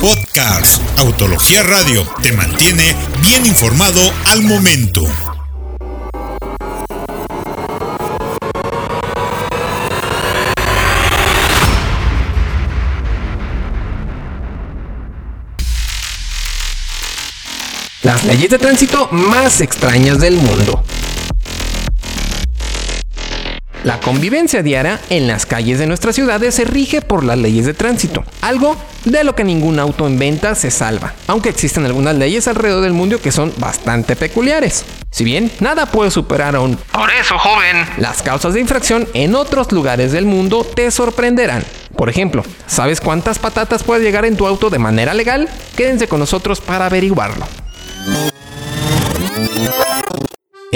Podcast Autología Radio te mantiene bien informado al momento. Las leyes de tránsito más extrañas del mundo. La convivencia diaria en las calles de nuestras ciudades se rige por las leyes de tránsito, algo de lo que ningún auto en venta se salva, aunque existen algunas leyes alrededor del mundo que son bastante peculiares. Si bien nada puede superar a un Por eso, joven. las causas de infracción en otros lugares del mundo te sorprenderán. Por ejemplo, ¿sabes cuántas patatas puede llegar en tu auto de manera legal? Quédense con nosotros para averiguarlo.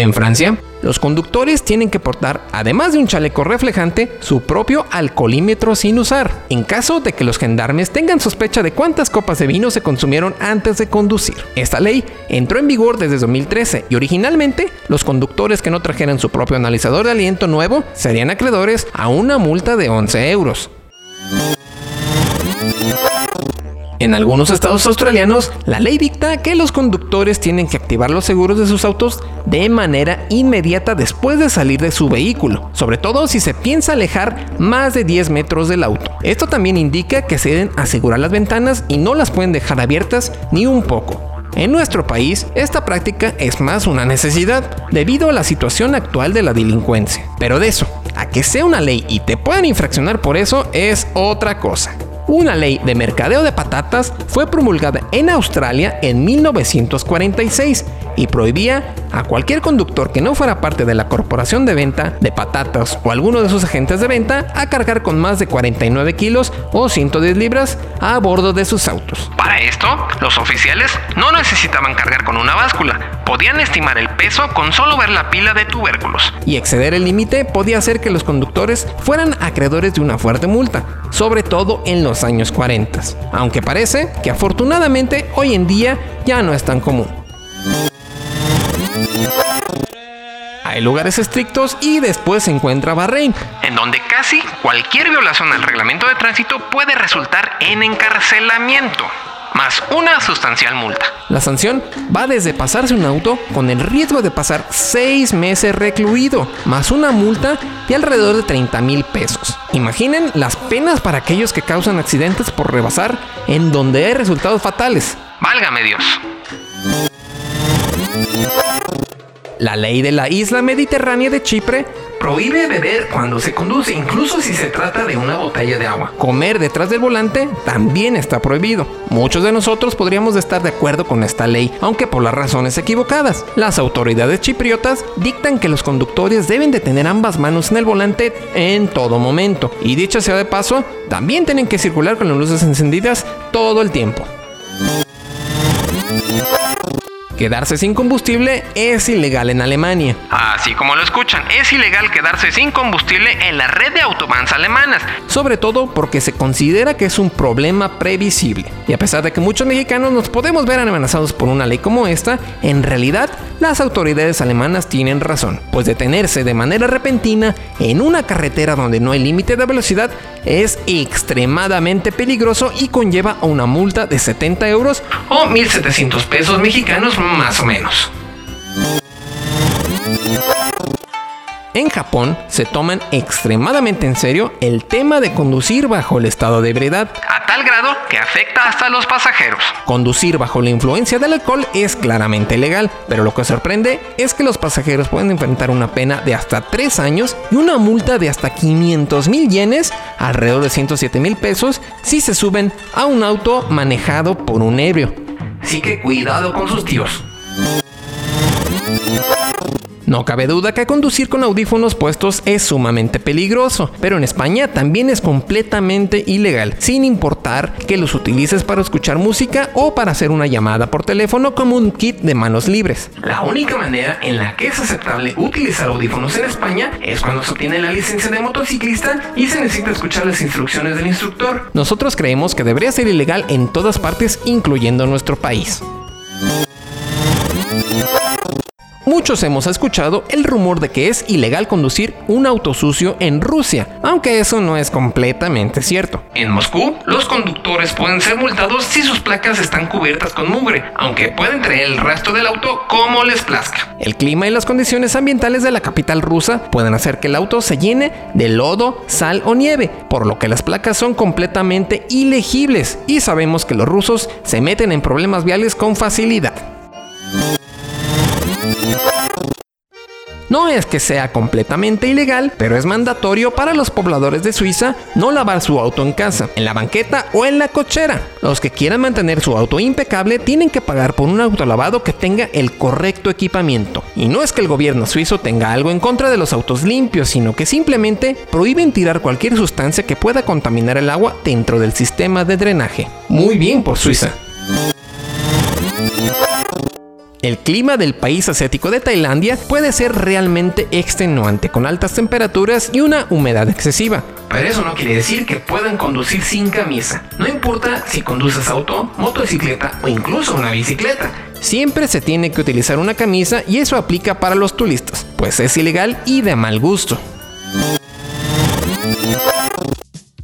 En Francia, los conductores tienen que portar, además de un chaleco reflejante, su propio alcoholímetro sin usar, en caso de que los gendarmes tengan sospecha de cuántas copas de vino se consumieron antes de conducir. Esta ley entró en vigor desde 2013 y originalmente los conductores que no trajeran su propio analizador de aliento nuevo serían acreedores a una multa de 11 euros. En algunos estados australianos, la ley dicta que los conductores tienen que activar los seguros de sus autos de manera inmediata después de salir de su vehículo, sobre todo si se piensa alejar más de 10 metros del auto. Esto también indica que se deben asegurar las ventanas y no las pueden dejar abiertas ni un poco. En nuestro país, esta práctica es más una necesidad debido a la situación actual de la delincuencia. Pero de eso, a que sea una ley y te puedan infraccionar por eso es otra cosa. Una ley de mercadeo de patatas fue promulgada en Australia en 1946 y prohibía a cualquier conductor que no fuera parte de la corporación de venta de patatas o alguno de sus agentes de venta a cargar con más de 49 kilos o 110 libras a bordo de sus autos. Para esto, los oficiales no necesitaban cargar con una báscula. Podían estimar el peso con solo ver la pila de tubérculos. Y exceder el límite podía hacer que los conductores fueran acreedores de una fuerte multa, sobre todo en los años 40, aunque parece que afortunadamente hoy en día ya no es tan común. Hay lugares estrictos y después se encuentra Bahrein, en donde casi cualquier violación al reglamento de tránsito puede resultar en encarcelamiento, más una sustancial multa. La sanción va desde pasarse un auto con el riesgo de pasar 6 meses recluido, más una multa de alrededor de 30 mil pesos. Imaginen las penas para aquellos que causan accidentes por rebasar en donde hay resultados fatales. Válgame Dios. La ley de la isla mediterránea de Chipre prohíbe beber cuando se conduce, incluso si se trata de una botella de agua. Comer detrás del volante también está prohibido. Muchos de nosotros podríamos estar de acuerdo con esta ley, aunque por las razones equivocadas. Las autoridades chipriotas dictan que los conductores deben de tener ambas manos en el volante en todo momento. Y dicho sea de paso, también tienen que circular con las luces encendidas todo el tiempo. Quedarse sin combustible es ilegal en Alemania. Así como lo escuchan, es ilegal quedarse sin combustible en la red de autobans alemanas. sobre todo porque se considera que es un problema previsible. Y a pesar de que muchos mexicanos nos podemos ver amenazados por una ley como esta, en realidad las autoridades alemanas tienen razón, pues detenerse de manera repentina en una carretera donde no hay límite de velocidad es extremadamente peligroso y conlleva una multa de 70 euros O 1.700 pesos mexicanos más o menos. En Japón se toman extremadamente en serio el tema de conducir bajo el estado de ebriedad. Tal grado que afecta hasta a los pasajeros. Conducir bajo la influencia del alcohol es claramente legal, pero lo que sorprende es que los pasajeros pueden enfrentar una pena de hasta 3 años y una multa de hasta 500 mil yenes, alrededor de 107 mil pesos, si se suben a un auto manejado por un ebrio. Así que cuidado con sus tíos. No cabe duda que conducir con audífonos puestos es sumamente peligroso, pero en España también es completamente ilegal, sin importar que los utilices para escuchar música o para hacer una llamada por teléfono como un kit de manos libres. La única manera en la que es aceptable utilizar audífonos en España es cuando se obtiene la licencia de motociclista y se necesita escuchar las instrucciones del instructor. Nosotros creemos que debería ser ilegal en todas partes, incluyendo nuestro país. Muchos hemos escuchado el rumor de que es ilegal conducir un auto sucio en Rusia, aunque eso no es completamente cierto. En Moscú, los conductores pueden ser multados si sus placas están cubiertas con mugre, aunque pueden traer el rastro del auto como les plazca. El clima y las condiciones ambientales de la capital rusa pueden hacer que el auto se llene de lodo, sal o nieve, por lo que las placas son completamente ilegibles y sabemos que los rusos se meten en problemas viales con facilidad. No es que sea completamente ilegal, pero es mandatorio para los pobladores de Suiza no lavar su auto en casa, en la banqueta o en la cochera. Los que quieran mantener su auto impecable tienen que pagar por un auto lavado que tenga el correcto equipamiento. Y no es que el gobierno suizo tenga algo en contra de los autos limpios, sino que simplemente prohíben tirar cualquier sustancia que pueda contaminar el agua dentro del sistema de drenaje. Muy bien por Suiza. El clima del país asiático de Tailandia puede ser realmente extenuante, con altas temperaturas y una humedad excesiva. Pero eso no quiere decir que puedan conducir sin camisa. No importa si conduces auto, motocicleta o incluso una bicicleta. Siempre se tiene que utilizar una camisa y eso aplica para los turistas, pues es ilegal y de mal gusto.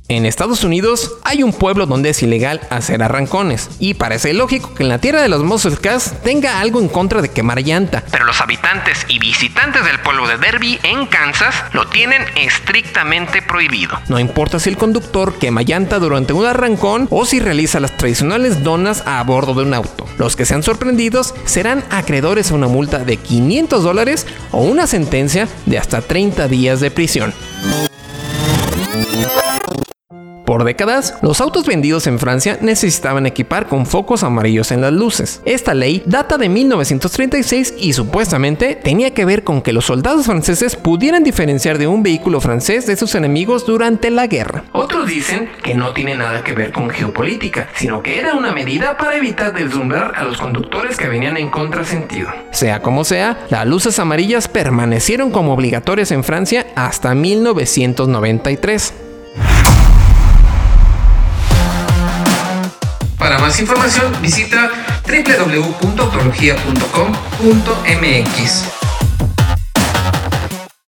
En Estados Unidos hay un pueblo donde es ilegal hacer arrancones y parece lógico que en la tierra de los Muscle Cars tenga algo en contra de quemar llanta. Pero los habitantes y visitantes del pueblo de Derby en Kansas lo tienen estrictamente prohibido. No importa si el conductor quema llanta durante un arrancón o si realiza las tradicionales donas a bordo de un auto. Los que sean sorprendidos serán acreedores a una multa de 500 dólares o una sentencia de hasta 30 días de prisión. Por décadas, los autos vendidos en Francia necesitaban equipar con focos amarillos en las luces. Esta ley data de 1936 y supuestamente tenía que ver con que los soldados franceses pudieran diferenciar de un vehículo francés de sus enemigos durante la guerra. Otros dicen que no tiene nada que ver con geopolítica, sino que era una medida para evitar deslumbrar a los conductores que venían en contrasentido. Sea como sea, las luces amarillas permanecieron como obligatorias en Francia hasta 1993. Más información visita www.autologia.com.mx.